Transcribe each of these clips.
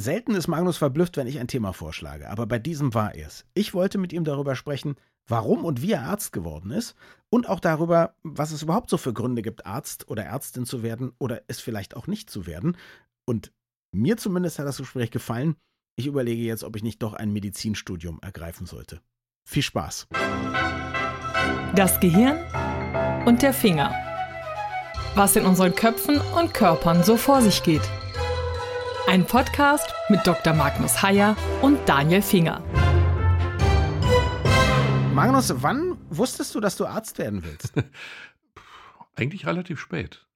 Selten ist Magnus verblüfft, wenn ich ein Thema vorschlage, aber bei diesem war er es. Ich wollte mit ihm darüber sprechen, warum und wie er Arzt geworden ist und auch darüber, was es überhaupt so für Gründe gibt, Arzt oder Ärztin zu werden oder es vielleicht auch nicht zu werden. Und mir zumindest hat das Gespräch gefallen. Ich überlege jetzt, ob ich nicht doch ein Medizinstudium ergreifen sollte. Viel Spaß. Das Gehirn und der Finger. Was in unseren Köpfen und Körpern so vor sich geht. Ein Podcast mit Dr. Magnus Heyer und Daniel Finger. Magnus, wann wusstest du, dass du Arzt werden willst? Eigentlich relativ spät.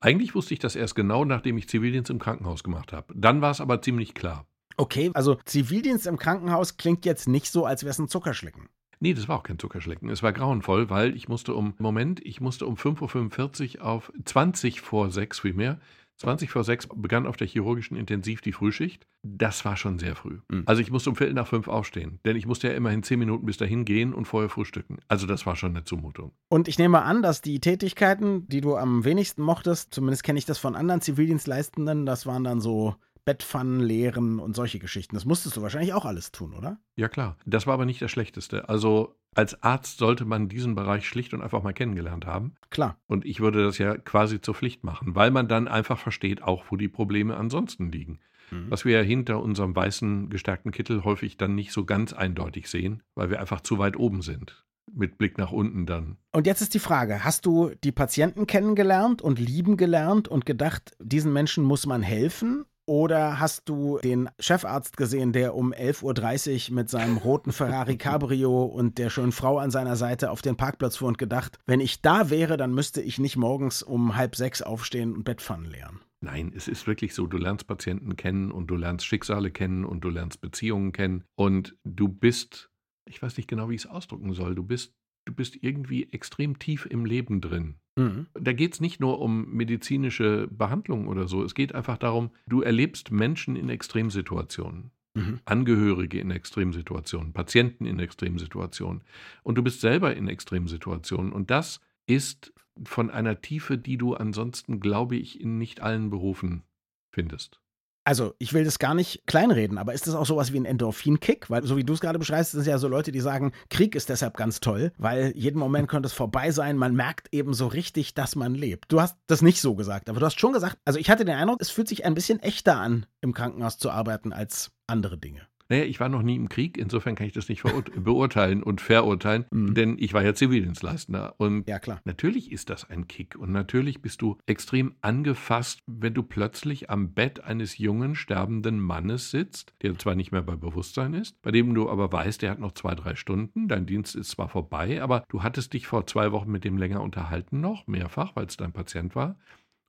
Eigentlich wusste ich das erst genau, nachdem ich Zivildienst im Krankenhaus gemacht habe. Dann war es aber ziemlich klar. Okay, also Zivildienst im Krankenhaus klingt jetzt nicht so, als wäre es ein Zuckerschlecken. Nee, das war auch kein Zuckerschlecken. Es war grauenvoll, weil ich musste um, Moment, ich musste um 5.45 Uhr auf 20 vor 6 vielmehr 20 vor 6 begann auf der chirurgischen Intensiv die Frühschicht. Das war schon sehr früh. Mhm. Also ich musste um Viertel nach fünf aufstehen, denn ich musste ja immerhin zehn Minuten bis dahin gehen und vorher frühstücken. Also das war schon eine Zumutung. Und ich nehme an, dass die Tätigkeiten, die du am wenigsten mochtest, zumindest kenne ich das von anderen Zivildienstleistenden, das waren dann so Bettpfannen leeren und solche Geschichten. Das musstest du wahrscheinlich auch alles tun, oder? Ja, klar. Das war aber nicht das Schlechteste. Also als Arzt sollte man diesen Bereich schlicht und einfach mal kennengelernt haben. Klar. Und ich würde das ja quasi zur Pflicht machen, weil man dann einfach versteht, auch wo die Probleme ansonsten liegen. Mhm. Was wir ja hinter unserem weißen gestärkten Kittel häufig dann nicht so ganz eindeutig sehen, weil wir einfach zu weit oben sind. Mit Blick nach unten dann. Und jetzt ist die Frage: Hast du die Patienten kennengelernt und lieben gelernt und gedacht, diesen Menschen muss man helfen? Oder hast du den Chefarzt gesehen, der um 11.30 Uhr mit seinem roten Ferrari Cabrio und der schönen Frau an seiner Seite auf den Parkplatz fuhr und gedacht, wenn ich da wäre, dann müsste ich nicht morgens um halb sechs aufstehen und Bettpfannen leeren? Nein, es ist wirklich so, du lernst Patienten kennen und du lernst Schicksale kennen und du lernst Beziehungen kennen und du bist, ich weiß nicht genau, wie ich es ausdrücken soll, du bist, du bist irgendwie extrem tief im Leben drin. Mhm. Da geht es nicht nur um medizinische Behandlung oder so. Es geht einfach darum, du erlebst Menschen in Extremsituationen. Mhm. Angehörige in Extremsituationen, Patienten in Extremsituationen. Und du bist selber in Extremsituationen. Und das ist von einer Tiefe, die du ansonsten, glaube ich, in nicht allen Berufen findest also ich will das gar nicht kleinreden, aber ist das auch sowas wie ein Endorphin-Kick? Weil, so wie du es gerade beschreibst, sind es ja so Leute, die sagen, Krieg ist deshalb ganz toll, weil jeden Moment könnte es vorbei sein. Man merkt eben so richtig, dass man lebt. Du hast das nicht so gesagt, aber du hast schon gesagt, also ich hatte den Eindruck, es fühlt sich ein bisschen echter an, im Krankenhaus zu arbeiten als andere Dinge. Naja, ich war noch nie im Krieg, insofern kann ich das nicht beurteilen und verurteilen, mhm. denn ich war ja Zivildienstleistender. Und ja, klar. natürlich ist das ein Kick. Und natürlich bist du extrem angefasst, wenn du plötzlich am Bett eines jungen, sterbenden Mannes sitzt, der zwar nicht mehr bei Bewusstsein ist, bei dem du aber weißt, der hat noch zwei, drei Stunden, dein Dienst ist zwar vorbei, aber du hattest dich vor zwei Wochen mit dem länger unterhalten noch, mehrfach, weil es dein Patient war.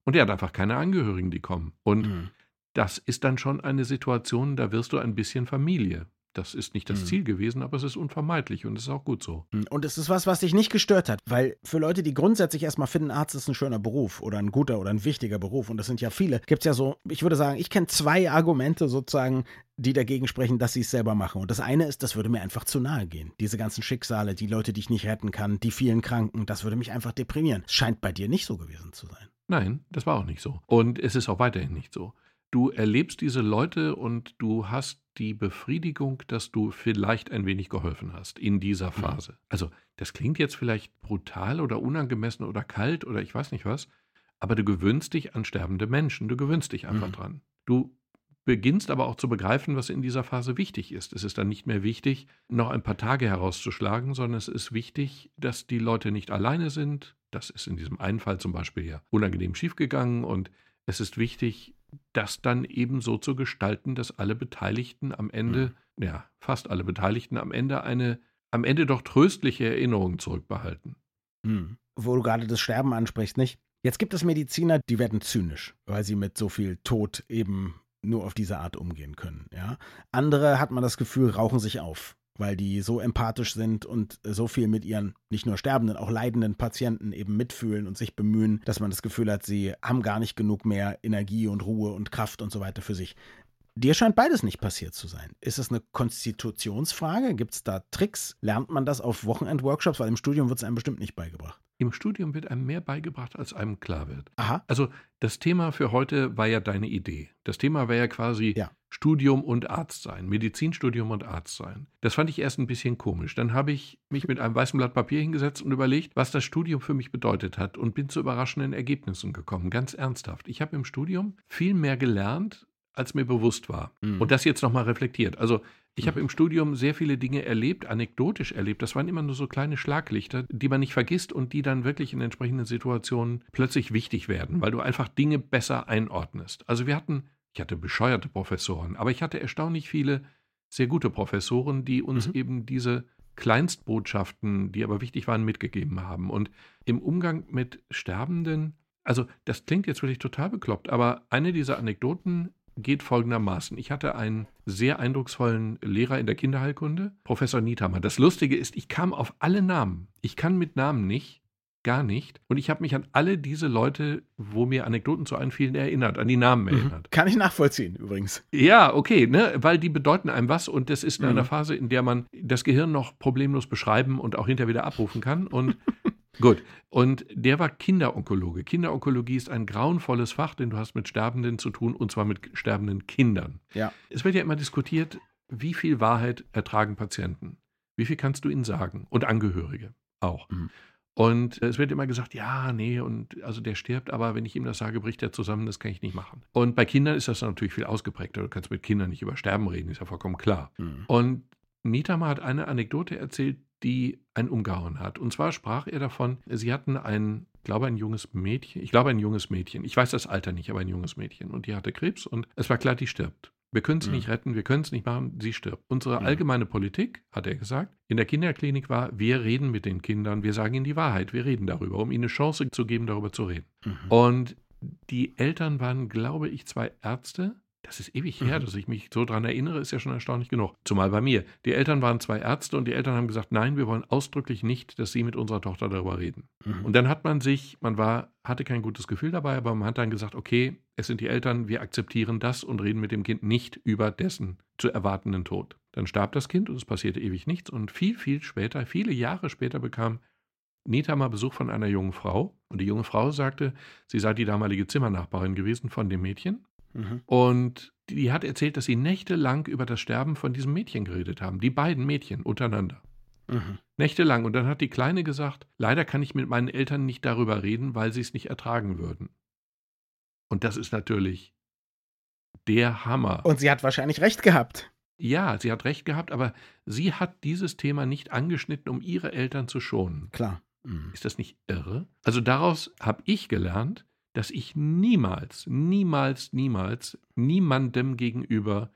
Und er hat einfach keine Angehörigen, die kommen. Und mhm das ist dann schon eine Situation, da wirst du ein bisschen Familie. Das ist nicht das mhm. Ziel gewesen, aber es ist unvermeidlich und es ist auch gut so. Mhm. Und es ist was, was dich nicht gestört hat, weil für Leute, die grundsätzlich erstmal finden, Arzt ist ein schöner Beruf oder ein guter oder ein wichtiger Beruf, und das sind ja viele, gibt es ja so, ich würde sagen, ich kenne zwei Argumente sozusagen, die dagegen sprechen, dass sie es selber machen. Und das eine ist, das würde mir einfach zu nahe gehen. Diese ganzen Schicksale, die Leute, die ich nicht retten kann, die vielen Kranken, das würde mich einfach deprimieren. Es scheint bei dir nicht so gewesen zu sein. Nein, das war auch nicht so. Und es ist auch weiterhin nicht so. Du erlebst diese Leute und du hast die Befriedigung, dass du vielleicht ein wenig geholfen hast in dieser mhm. Phase. Mhm. Also, das klingt jetzt vielleicht brutal oder unangemessen oder kalt oder ich weiß nicht was, aber du gewöhnst dich an sterbende Menschen, du gewöhnst dich einfach mhm. dran. Du beginnst aber auch zu begreifen, was in dieser Phase wichtig ist. Es ist dann nicht mehr wichtig, noch ein paar Tage herauszuschlagen, sondern es ist wichtig, dass die Leute nicht alleine sind. Das ist in diesem einen Fall zum Beispiel ja unangenehm schiefgegangen und es ist wichtig, das dann eben so zu gestalten, dass alle Beteiligten am Ende, mhm. ja, fast alle Beteiligten am Ende eine, am Ende doch tröstliche Erinnerungen zurückbehalten. Mhm. Wo du gerade das Sterben ansprichst, nicht? Jetzt gibt es Mediziner, die werden zynisch, weil sie mit so viel Tod eben nur auf diese Art umgehen können. Ja? Andere hat man das Gefühl, rauchen sich auf weil die so empathisch sind und so viel mit ihren nicht nur sterbenden, auch leidenden Patienten eben mitfühlen und sich bemühen, dass man das Gefühl hat, sie haben gar nicht genug mehr Energie und Ruhe und Kraft und so weiter für sich. Dir scheint beides nicht passiert zu sein. Ist es eine Konstitutionsfrage? Gibt es da Tricks? Lernt man das auf Wochenend-Workshops? Weil im Studium wird es einem bestimmt nicht beigebracht. Im Studium wird einem mehr beigebracht, als einem klar wird. Aha. Also das Thema für heute war ja deine Idee. Das Thema war ja quasi, ja. Studium und Arzt sein, Medizinstudium und Arzt sein. Das fand ich erst ein bisschen komisch. Dann habe ich mich mit einem weißen Blatt Papier hingesetzt und überlegt, was das Studium für mich bedeutet hat und bin zu überraschenden Ergebnissen gekommen, ganz ernsthaft. Ich habe im Studium viel mehr gelernt, als mir bewusst war. Mhm. Und das jetzt nochmal reflektiert. Also ich mhm. habe im Studium sehr viele Dinge erlebt, anekdotisch erlebt. Das waren immer nur so kleine Schlaglichter, die man nicht vergisst und die dann wirklich in entsprechenden Situationen plötzlich wichtig werden, weil du einfach Dinge besser einordnest. Also wir hatten ich hatte bescheuerte Professoren, aber ich hatte erstaunlich viele sehr gute Professoren, die uns mhm. eben diese Kleinstbotschaften, die aber wichtig waren, mitgegeben haben. Und im Umgang mit Sterbenden, also das klingt jetzt wirklich total bekloppt, aber eine dieser Anekdoten geht folgendermaßen. Ich hatte einen sehr eindrucksvollen Lehrer in der Kinderheilkunde, Professor Niethammer. Das Lustige ist, ich kam auf alle Namen. Ich kann mit Namen nicht, gar nicht. Und ich habe mich an alle diese Leute, wo mir Anekdoten zu einfielen, erinnert, an die Namen mhm. erinnert. Kann ich nachvollziehen, übrigens. Ja, okay, ne? weil die bedeuten einem was und das ist in mhm. einer Phase, in der man das Gehirn noch problemlos beschreiben und auch hinterher wieder abrufen kann. Und Gut. Und der war Kinderonkologe. Kinderonkologie ist ein grauenvolles Fach, denn du hast mit Sterbenden zu tun und zwar mit sterbenden Kindern. Ja. Es wird ja immer diskutiert, wie viel Wahrheit ertragen Patienten? Wie viel kannst du ihnen sagen? Und Angehörige auch. Mhm. Und es wird immer gesagt, ja, nee, und also der stirbt, aber wenn ich ihm das sage, bricht er zusammen, das kann ich nicht machen. Und bei Kindern ist das natürlich viel ausgeprägter. Du kannst mit Kindern nicht über Sterben reden, ist ja vollkommen klar. Mhm. Und Nitama hat eine Anekdote erzählt, die einen umgehauen hat. Und zwar sprach er davon, sie hatten ein, ich glaube, ein junges Mädchen, ich glaube, ein junges Mädchen. Ich weiß das Alter nicht, aber ein junges Mädchen. Und die hatte Krebs und es war klar, die stirbt. Wir können sie mhm. nicht retten, wir können es nicht machen, sie stirbt. Unsere mhm. allgemeine Politik, hat er gesagt, in der Kinderklinik war, wir reden mit den Kindern, wir sagen ihnen die Wahrheit, wir reden darüber, um ihnen eine Chance zu geben, darüber zu reden. Mhm. Und die Eltern waren, glaube ich, zwei Ärzte, das ist ewig her, mhm. dass ich mich so daran erinnere, ist ja schon erstaunlich genug. Zumal bei mir. Die Eltern waren zwei Ärzte und die Eltern haben gesagt, nein, wir wollen ausdrücklich nicht, dass sie mit unserer Tochter darüber reden. Mhm. Und dann hat man sich, man war, hatte kein gutes Gefühl dabei, aber man hat dann gesagt, okay, es sind die Eltern, wir akzeptieren das und reden mit dem Kind nicht über dessen zu erwartenden Tod. Dann starb das Kind und es passierte ewig nichts. Und viel, viel später, viele Jahre später bekam Nita mal Besuch von einer jungen Frau. Und die junge Frau sagte, sie sei die damalige Zimmernachbarin gewesen von dem Mädchen. Mhm. Und die hat erzählt, dass sie nächtelang über das Sterben von diesem Mädchen geredet haben. Die beiden Mädchen untereinander. Mhm. Nächtelang. Und dann hat die Kleine gesagt, leider kann ich mit meinen Eltern nicht darüber reden, weil sie es nicht ertragen würden. Und das ist natürlich der Hammer. Und sie hat wahrscheinlich recht gehabt. Ja, sie hat recht gehabt, aber sie hat dieses Thema nicht angeschnitten, um ihre Eltern zu schonen. Klar. Mhm. Ist das nicht irre? Also daraus habe ich gelernt, dass ich niemals, niemals, niemals niemandem gegenüber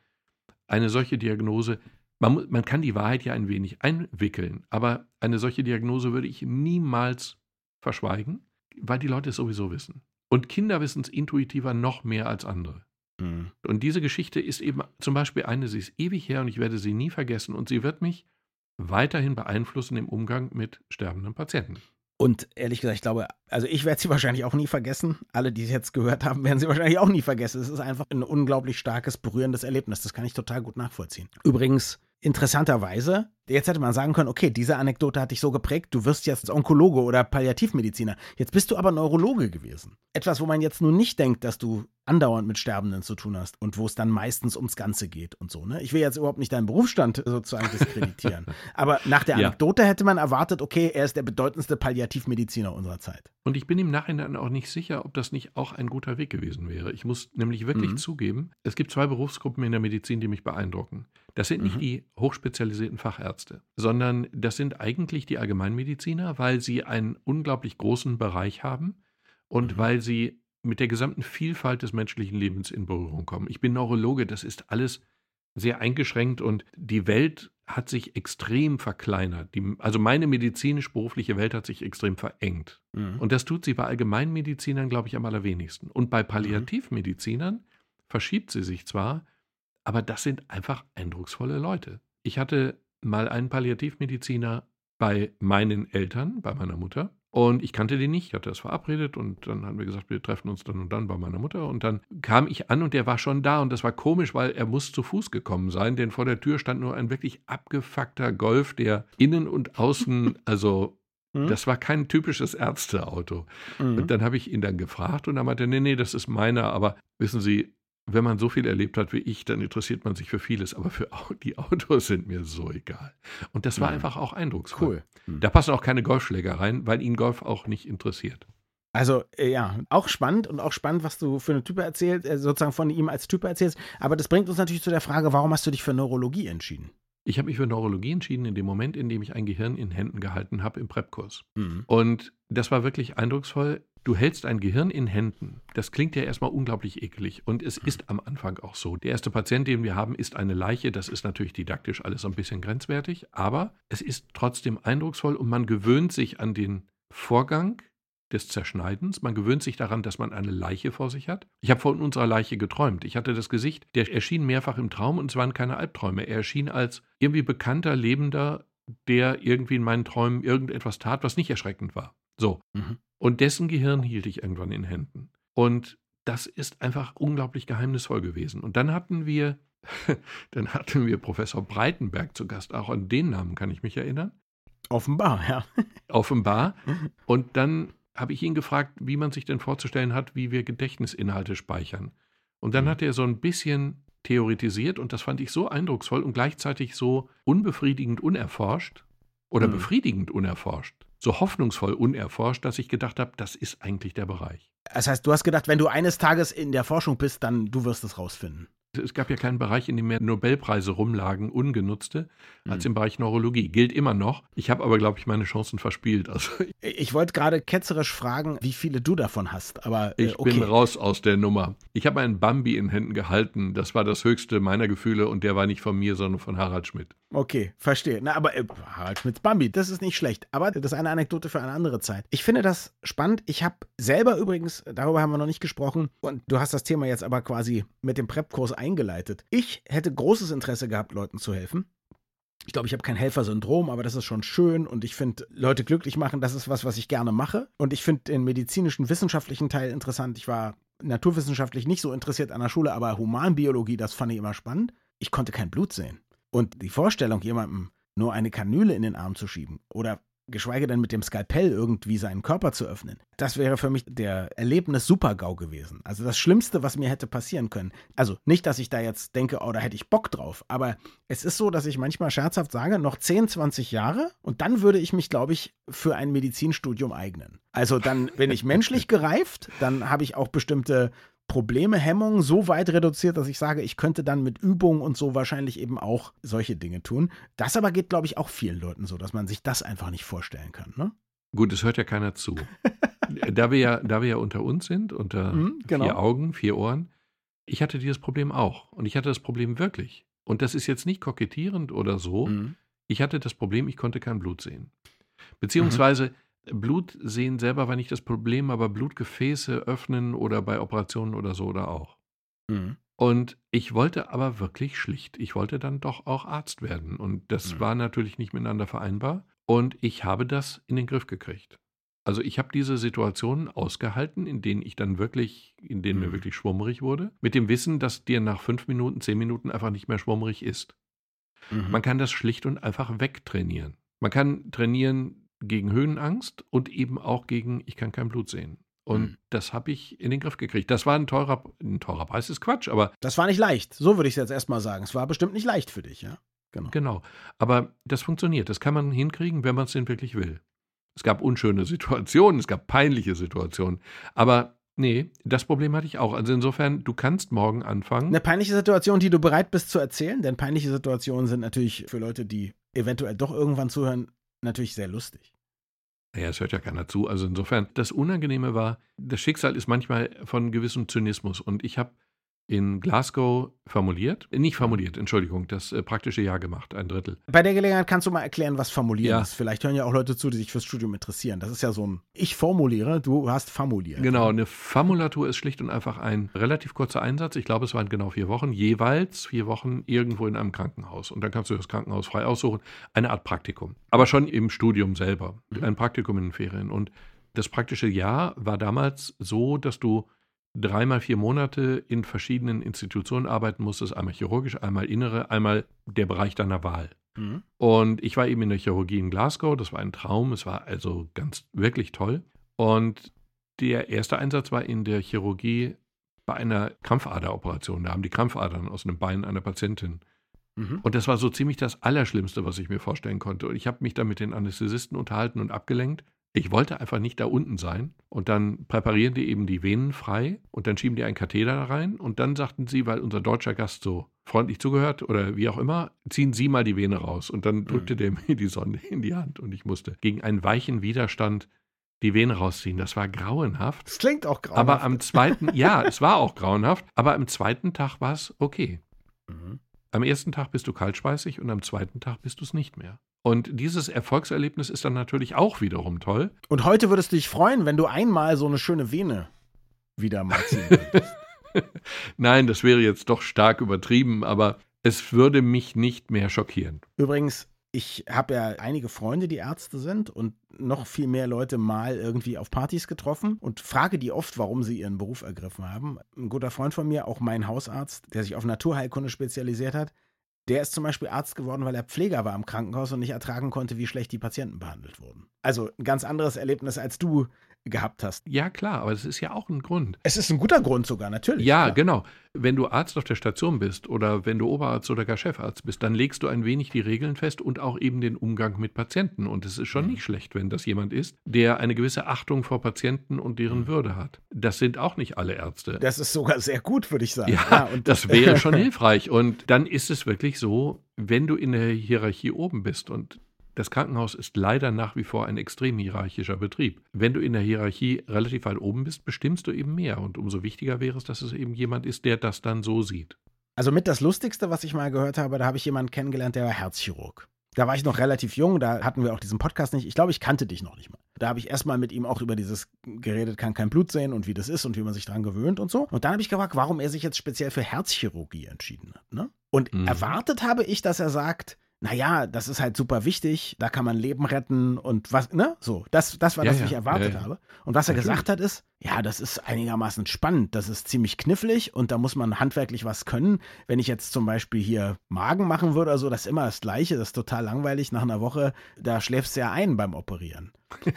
eine solche Diagnose, man, man kann die Wahrheit ja ein wenig einwickeln, aber eine solche Diagnose würde ich niemals verschweigen, weil die Leute es sowieso wissen. Und Kinder wissen es intuitiver noch mehr als andere. Mhm. Und diese Geschichte ist eben zum Beispiel eine, sie ist ewig her und ich werde sie nie vergessen und sie wird mich weiterhin beeinflussen im Umgang mit sterbenden Patienten. Und ehrlich gesagt, ich glaube, also ich werde sie wahrscheinlich auch nie vergessen. Alle, die es jetzt gehört haben, werden sie wahrscheinlich auch nie vergessen. Es ist einfach ein unglaublich starkes, berührendes Erlebnis. Das kann ich total gut nachvollziehen. Übrigens, interessanterweise, jetzt hätte man sagen können, okay, diese Anekdote hat dich so geprägt, du wirst jetzt Onkologe oder Palliativmediziner. Jetzt bist du aber Neurologe gewesen. Etwas, wo man jetzt nun nicht denkt, dass du andauernd mit Sterbenden zu tun hast und wo es dann meistens ums Ganze geht und so. Ne? Ich will jetzt überhaupt nicht deinen Berufsstand sozusagen diskreditieren. aber nach der Anekdote ja. hätte man erwartet, okay, er ist der bedeutendste Palliativmediziner unserer Zeit. Und ich bin im Nachhinein auch nicht sicher, ob das nicht auch ein guter Weg gewesen wäre. Ich muss nämlich wirklich mhm. zugeben, es gibt zwei Berufsgruppen in der Medizin, die mich beeindrucken. Das sind nicht mhm. die hochspezialisierten Fachärzte, sondern das sind eigentlich die Allgemeinmediziner, weil sie einen unglaublich großen Bereich haben und mhm. weil sie mit der gesamten Vielfalt des menschlichen Lebens in Berührung kommen. Ich bin Neurologe, das ist alles sehr eingeschränkt und die Welt hat sich extrem verkleinert. Die, also meine medizinisch-berufliche Welt hat sich extrem verengt. Mhm. Und das tut sie bei Allgemeinmedizinern, glaube ich, am allerwenigsten. Und bei mhm. Palliativmedizinern verschiebt sie sich zwar, aber das sind einfach eindrucksvolle Leute. Ich hatte mal einen Palliativmediziner bei meinen Eltern, bei meiner Mutter. Und ich kannte den nicht, ich hatte das verabredet und dann haben wir gesagt, wir treffen uns dann und dann bei meiner Mutter. Und dann kam ich an und der war schon da und das war komisch, weil er muss zu Fuß gekommen sein, denn vor der Tür stand nur ein wirklich abgefuckter Golf, der innen und außen, also hm? das war kein typisches Ärzteauto. Mhm. Und dann habe ich ihn dann gefragt und er meinte, nee, nee, das ist meiner, aber wissen Sie, wenn man so viel erlebt hat wie ich, dann interessiert man sich für vieles, aber für die Autos sind mir so egal. Und das war mhm. einfach auch eindrucksvoll. Cool. Mhm. Da passen auch keine Golfschläger rein, weil ihn Golf auch nicht interessiert. Also äh, ja, auch spannend und auch spannend, was du für eine Type erzählst, äh, sozusagen von ihm als Type erzählst. Aber das bringt uns natürlich zu der Frage, warum hast du dich für Neurologie entschieden? Ich habe mich für Neurologie entschieden in dem Moment, in dem ich ein Gehirn in Händen gehalten habe im Prep-Kurs. Mhm. Und das war wirklich eindrucksvoll. Du hältst ein Gehirn in Händen. Das klingt ja erstmal unglaublich eklig. Und es ist am Anfang auch so. Der erste Patient, den wir haben, ist eine Leiche. Das ist natürlich didaktisch alles so ein bisschen grenzwertig. Aber es ist trotzdem eindrucksvoll und man gewöhnt sich an den Vorgang des Zerschneidens. Man gewöhnt sich daran, dass man eine Leiche vor sich hat. Ich habe von unserer Leiche geträumt. Ich hatte das Gesicht, der erschien mehrfach im Traum und es waren keine Albträume. Er erschien als irgendwie bekannter Lebender, der irgendwie in meinen Träumen irgendetwas tat, was nicht erschreckend war. So. Mhm. Und dessen Gehirn hielt ich irgendwann in Händen. Und das ist einfach unglaublich geheimnisvoll gewesen. Und dann hatten wir, dann hatten wir Professor Breitenberg zu Gast. Auch an den Namen kann ich mich erinnern. Offenbar, ja. Offenbar. Und dann habe ich ihn gefragt, wie man sich denn vorzustellen hat, wie wir Gedächtnisinhalte speichern. Und dann mhm. hat er so ein bisschen theoretisiert und das fand ich so eindrucksvoll und gleichzeitig so unbefriedigend unerforscht oder mhm. befriedigend unerforscht, so hoffnungsvoll unerforscht, dass ich gedacht habe, das ist eigentlich der Bereich. Das heißt, du hast gedacht, wenn du eines Tages in der Forschung bist, dann du wirst es rausfinden. Es gab ja keinen Bereich, in dem mehr Nobelpreise rumlagen, ungenutzte, als mhm. im Bereich Neurologie. Gilt immer noch. Ich habe aber, glaube ich, meine Chancen verspielt. Also, ich wollte gerade ketzerisch fragen, wie viele du davon hast. Aber äh, ich okay. bin raus aus der Nummer. Ich habe einen Bambi in Händen gehalten. Das war das höchste meiner Gefühle und der war nicht von mir, sondern von Harald Schmidt. Okay, verstehe. Na, aber äh, Harald Schmidts Bambi, das ist nicht schlecht. Aber das ist eine Anekdote für eine andere Zeit. Ich finde das spannend. Ich habe selber übrigens, darüber haben wir noch nicht gesprochen, und du hast das Thema jetzt aber quasi mit dem Prep-Kurs eingeleitet. Ich hätte großes Interesse gehabt, Leuten zu helfen. Ich glaube, ich habe kein Helfersyndrom, aber das ist schon schön und ich finde, Leute glücklich machen, das ist was, was ich gerne mache. Und ich finde den medizinischen, wissenschaftlichen Teil interessant. Ich war naturwissenschaftlich nicht so interessiert an der Schule, aber Humanbiologie, das fand ich immer spannend. Ich konnte kein Blut sehen. Und die Vorstellung, jemandem nur eine Kanüle in den Arm zu schieben oder geschweige denn mit dem Skalpell irgendwie seinen Körper zu öffnen. Das wäre für mich der Erlebnis Super-GAU gewesen. Also das Schlimmste, was mir hätte passieren können. Also nicht, dass ich da jetzt denke, oh, da hätte ich Bock drauf, aber es ist so, dass ich manchmal scherzhaft sage, noch 10, 20 Jahre und dann würde ich mich, glaube ich, für ein Medizinstudium eignen. Also dann bin ich menschlich gereift, dann habe ich auch bestimmte Probleme, Hemmungen so weit reduziert, dass ich sage, ich könnte dann mit Übungen und so wahrscheinlich eben auch solche Dinge tun. Das aber geht, glaube ich, auch vielen Leuten so, dass man sich das einfach nicht vorstellen kann. Ne? Gut, es hört ja keiner zu. da, wir ja, da wir ja unter uns sind, unter mhm, genau. vier Augen, vier Ohren, ich hatte dieses Problem auch. Und ich hatte das Problem wirklich. Und das ist jetzt nicht kokettierend oder so. Mhm. Ich hatte das Problem, ich konnte kein Blut sehen. Beziehungsweise, mhm. Blut sehen selber war nicht das Problem, aber Blutgefäße öffnen oder bei Operationen oder so oder auch. Mhm. Und ich wollte aber wirklich schlicht, ich wollte dann doch auch Arzt werden. Und das mhm. war natürlich nicht miteinander vereinbar. Und ich habe das in den Griff gekriegt. Also ich habe diese Situationen ausgehalten, in denen ich dann wirklich, in denen mhm. mir wirklich schwummrig wurde, mit dem Wissen, dass dir nach fünf Minuten, zehn Minuten einfach nicht mehr schwummrig ist. Mhm. Man kann das schlicht und einfach wegtrainieren. Man kann trainieren, gegen Höhenangst und eben auch gegen, ich kann kein Blut sehen. Und mhm. das habe ich in den Griff gekriegt. Das war ein teurer, ein teurer Preis, ist Quatsch, aber. Das war nicht leicht. So würde ich es jetzt erstmal sagen. Es war bestimmt nicht leicht für dich, ja? Genau. Genau. Aber das funktioniert. Das kann man hinkriegen, wenn man es denn wirklich will. Es gab unschöne Situationen, es gab peinliche Situationen. Aber nee, das Problem hatte ich auch. Also insofern, du kannst morgen anfangen. Eine peinliche Situation, die du bereit bist zu erzählen, denn peinliche Situationen sind natürlich für Leute, die eventuell doch irgendwann zuhören, natürlich sehr lustig. Naja, es hört ja keiner zu. Also insofern, das Unangenehme war, das Schicksal ist manchmal von gewissem Zynismus. Und ich habe in Glasgow formuliert, äh, nicht formuliert, Entschuldigung, das äh, praktische Jahr gemacht, ein Drittel. Bei der Gelegenheit kannst du mal erklären, was formulieren ja. ist. Vielleicht hören ja auch Leute zu, die sich fürs Studium interessieren. Das ist ja so ein, ich formuliere, du hast formuliert. Genau, eine Formulatur ist schlicht und einfach ein relativ kurzer Einsatz. Ich glaube, es waren genau vier Wochen, jeweils vier Wochen irgendwo in einem Krankenhaus. Und dann kannst du das Krankenhaus frei aussuchen. Eine Art Praktikum. Aber schon im Studium selber. Mhm. Ein Praktikum in den Ferien. Und das praktische Jahr war damals so, dass du dreimal vier Monate in verschiedenen Institutionen arbeiten musstest, einmal chirurgisch, einmal innere, einmal der Bereich deiner Wahl. Mhm. Und ich war eben in der Chirurgie in Glasgow, das war ein Traum, es war also ganz wirklich toll. Und der erste Einsatz war in der Chirurgie bei einer Krampfaderoperation. Da haben die Krampfadern aus einem Bein einer Patientin. Mhm. Und das war so ziemlich das Allerschlimmste, was ich mir vorstellen konnte. Und ich habe mich da mit den Anästhesisten unterhalten und abgelenkt. Ich wollte einfach nicht da unten sein. Und dann präparieren die eben die Venen frei und dann schieben die einen Katheter da rein. Und dann sagten sie, weil unser deutscher Gast so freundlich zugehört oder wie auch immer, ziehen Sie mal die Vene raus. Und dann drückte der mir die Sonde in die Hand und ich musste gegen einen weichen Widerstand die Vene rausziehen. Das war grauenhaft. Das klingt auch grauenhaft. Aber am zweiten, ja, es war auch grauenhaft, aber am zweiten Tag war es okay. Mhm. Am ersten Tag bist du kaltschweißig und am zweiten Tag bist du es nicht mehr. Und dieses Erfolgserlebnis ist dann natürlich auch wiederum toll. Und heute würdest du dich freuen, wenn du einmal so eine schöne Vene wieder mal ziehen könntest. Nein, das wäre jetzt doch stark übertrieben, aber es würde mich nicht mehr schockieren. Übrigens, ich habe ja einige Freunde, die Ärzte sind und noch viel mehr Leute mal irgendwie auf Partys getroffen und frage die oft, warum sie ihren Beruf ergriffen haben. Ein guter Freund von mir, auch mein Hausarzt, der sich auf Naturheilkunde spezialisiert hat, der ist zum Beispiel Arzt geworden, weil er Pfleger war im Krankenhaus und nicht ertragen konnte, wie schlecht die Patienten behandelt wurden. Also ein ganz anderes Erlebnis, als du gehabt hast. Ja, klar, aber das ist ja auch ein Grund. Es ist ein guter Grund sogar, natürlich. Ja, klar. genau. Wenn du Arzt auf der Station bist oder wenn du Oberarzt oder gar Chefarzt bist, dann legst du ein wenig die Regeln fest und auch eben den Umgang mit Patienten. Und es ist schon Mhm. nicht schlecht, wenn das jemand ist, der eine gewisse Achtung vor Patienten und deren Mhm. Würde hat. Das sind auch nicht alle Ärzte. Das ist sogar sehr gut, würde ich sagen. Ja, und das wäre schon hilfreich. Und dann ist es wirklich so, wenn du in der Hierarchie oben bist und das Krankenhaus ist leider nach wie vor ein extrem hierarchischer Betrieb. Wenn du in der Hierarchie relativ weit oben bist, bestimmst du eben mehr. Und umso wichtiger wäre es, dass es eben jemand ist, der das dann so sieht. Also mit das Lustigste, was ich mal gehört habe, da habe ich jemanden kennengelernt, der war Herzchirurg. Da war ich noch relativ jung, da hatten wir auch diesen Podcast nicht. Ich glaube, ich kannte dich noch nicht mal. Da habe ich erstmal mit ihm auch über dieses geredet, kann kein Blut sehen und wie das ist und wie man sich dran gewöhnt und so. Und dann habe ich gefragt, warum er sich jetzt speziell für Herzchirurgie entschieden hat. Ne? Und Mhm. erwartet habe ich, dass er sagt, naja, das ist halt super wichtig, da kann man Leben retten und was, ne? So, das, das war Ja, das, was ja, ich erwartet ja, habe. Und was er Natürlich. gesagt hat, ist, ja, das ist einigermaßen spannend, das ist ziemlich knifflig und da muss man handwerklich was können. Wenn ich jetzt zum Beispiel hier Magen machen würde oder so, das ist immer das Gleiche, das ist total langweilig. Nach einer Woche, da schläfst du ja ein beim Operieren.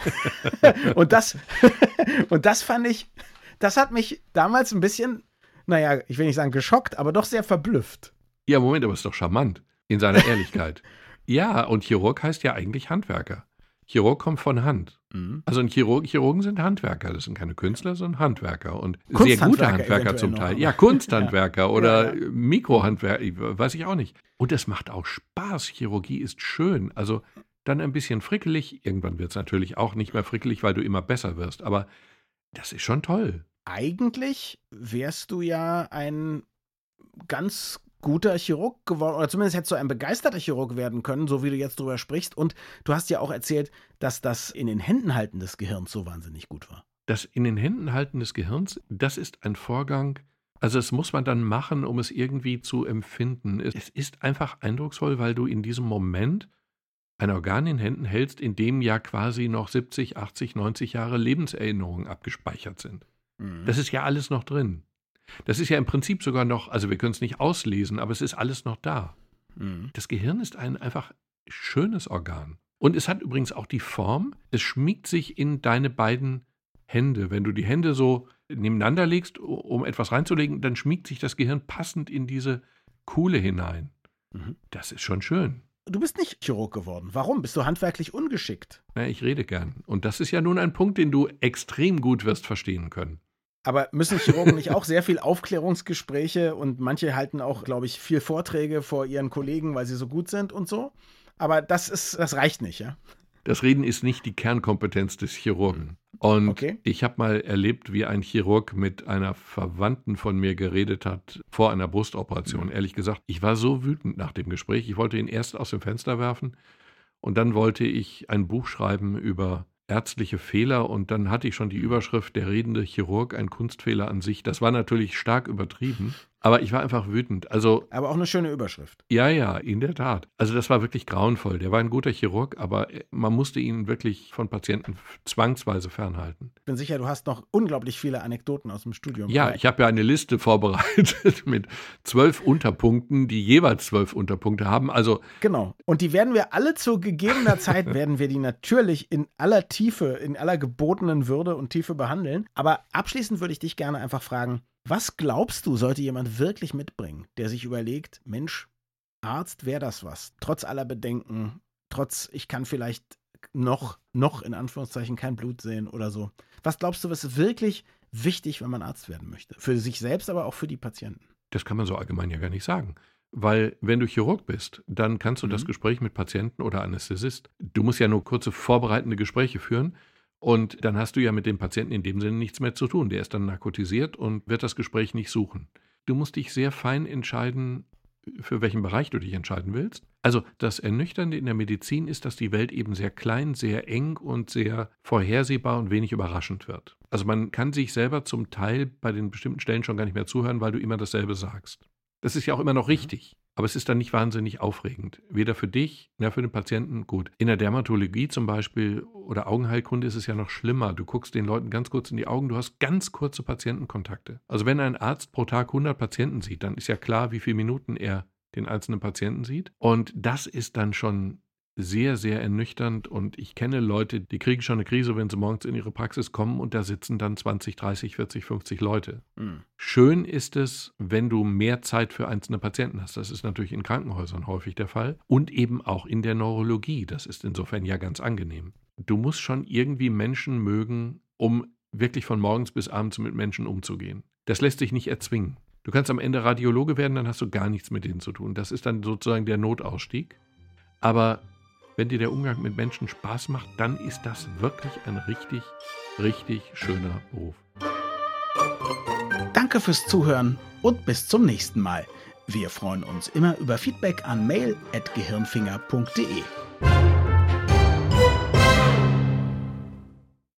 und das, und das fand ich, das hat mich damals ein bisschen, naja, ich will nicht sagen geschockt, aber doch sehr verblüfft. Ja, Moment, aber ist doch charmant in seiner Ehrlichkeit. ja, und Chirurg heißt ja eigentlich Handwerker. Chirurg kommt von Hand. Mhm. Also ein Chirurg, Chirurgen sind Handwerker. Das sind keine Künstler, sondern Handwerker. Und sehr gute Handwerker zum Teil. noch. Ja, Kunsthandwerker oder Ja, Mikrohandwerker, ich- weiß ich auch nicht. Und es macht auch Spaß. Chirurgie ist schön. Also dann ein bisschen frickelig. Irgendwann wird es natürlich auch nicht mehr frickelig, weil du immer besser wirst. Aber das ist schon toll. Eigentlich wärst du ja ein ganz guter Chirurg geworden, oder zumindest hättest du ein begeisterter Chirurg werden können, so wie du jetzt drüber sprichst. Und du hast ja auch erzählt, dass das in den Händen halten des Gehirns so wahnsinnig gut war. Das in den Händen halten des Gehirns, das ist ein Vorgang, also das muss man dann machen, um es irgendwie zu empfinden. Es ist einfach eindrucksvoll, weil du in diesem Moment ein Organ in Händen hältst, in dem ja quasi noch 70, 80, 90 Jahre Lebenserinnerungen abgespeichert sind. Das ist ja alles noch drin. Das ist ja im Prinzip sogar noch, also wir können es nicht auslesen, aber es ist alles noch da. Mhm. Das Gehirn ist ein einfach schönes Organ. Und es hat übrigens auch die Form, es schmiegt sich in deine beiden Hände. Wenn du die Hände so nebeneinander legst, um etwas reinzulegen, dann schmiegt sich das Gehirn passend in diese Kuhle hinein. Mhm. Das ist schon schön. Du bist nicht Chirurg geworden. Warum? Bist du handwerklich ungeschickt? Ja, ich rede gern. Und das ist ja nun ein Punkt, den du extrem gut wirst verstehen können. Aber müssen Chirurgen nicht auch sehr viel Aufklärungsgespräche und manche halten auch, glaube ich, viel Vorträge vor ihren Kollegen, weil sie so gut sind und so? Aber das ist, das reicht nicht, ja? Das Reden ist nicht die Kernkompetenz des Chirurgen. Und Okay. ich habe mal erlebt, wie ein Chirurg mit einer Verwandten von mir geredet hat vor einer Brustoperation. Ehrlich gesagt, ich war so wütend nach dem Gespräch. Ich wollte ihn erst aus dem Fenster werfen und dann wollte ich ein Buch schreiben über ärztliche Fehler und dann hatte ich schon die Überschrift Der redende Chirurg, ein Kunstfehler an sich. Das war natürlich stark übertrieben, aber ich war einfach wütend. Also Aber auch eine schöne Überschrift. ja, ja, in der Tat. Also das war wirklich grauenvoll. Der war ein guter Chirurg, aber man musste ihn wirklich von Patienten zwangsweise fernhalten. Ich bin sicher, du hast noch unglaublich viele Anekdoten aus dem Studium. Ja, ich habe ja eine Liste vorbereitet mit zwölf Unterpunkten, die jeweils zwölf Unterpunkte haben. Also Genau. Und die werden wir alle zu gegebener Zeit, werden wir die natürlich in aller Tiefe, in aller gebotenen Würde und Tiefe behandeln. Aber abschließend würde ich dich gerne einfach fragen, Was glaubst du, sollte jemand wirklich mitbringen, der sich überlegt, Mensch, Arzt wäre das was, trotz aller Bedenken, trotz, ich kann vielleicht noch, noch in Anführungszeichen kein Blut sehen oder so. Was glaubst du, was ist wirklich wichtig, wenn man Arzt werden möchte? Für sich selbst, aber auch für die Patienten. Das kann man so allgemein ja gar nicht sagen. Weil wenn du Chirurg bist, dann kannst du mhm. das Gespräch mit Patienten oder Anästhesist. Du musst ja nur kurze vorbereitende Gespräche führen und dann hast du ja mit dem Patienten in dem Sinne nichts mehr zu tun. Der ist dann narkotisiert und wird das Gespräch nicht suchen. Du musst dich sehr fein entscheiden, für welchen Bereich du dich entscheiden willst. Also das Ernüchternde in der Medizin ist, dass die Welt eben sehr klein, sehr eng und sehr vorhersehbar und wenig überraschend wird. Also man kann sich selber zum Teil bei den bestimmten Stellen schon gar nicht mehr zuhören, weil du immer dasselbe sagst. Das ist ja auch immer noch richtig. Aber es ist dann nicht wahnsinnig aufregend. Weder für dich, noch für den Patienten gut. In der Dermatologie zum Beispiel oder Augenheilkunde ist es ja noch schlimmer. Du guckst den Leuten ganz kurz in die Augen, du hast ganz kurze Patientenkontakte. Also wenn ein Arzt pro Tag 100 Patienten sieht, dann ist ja klar, wie viele Minuten er den einzelnen Patienten sieht. Und das ist dann schon sehr, sehr ernüchternd und ich kenne Leute, die kriegen schon eine Krise, wenn sie morgens in ihre Praxis kommen und da sitzen dann 20, 30, 40, 50 Leute. Mhm. Schön ist es, wenn du mehr Zeit für einzelne Patienten hast. Das ist natürlich in Krankenhäusern häufig der Fall und eben auch in der Neurologie. Das ist insofern ja ganz angenehm. Du musst schon irgendwie Menschen mögen, um wirklich von morgens bis abends mit Menschen umzugehen. Das lässt sich nicht erzwingen. Du kannst am Ende Radiologe werden, dann hast du gar nichts mit denen zu tun. Das ist dann sozusagen der Notausstieg. Aber wenn dir der Umgang mit Menschen Spaß macht, dann ist das wirklich ein richtig, richtig schöner Beruf. Danke fürs Zuhören und bis zum nächsten Mal. Wir freuen uns immer über Feedback an mail.gehirnfinger.de.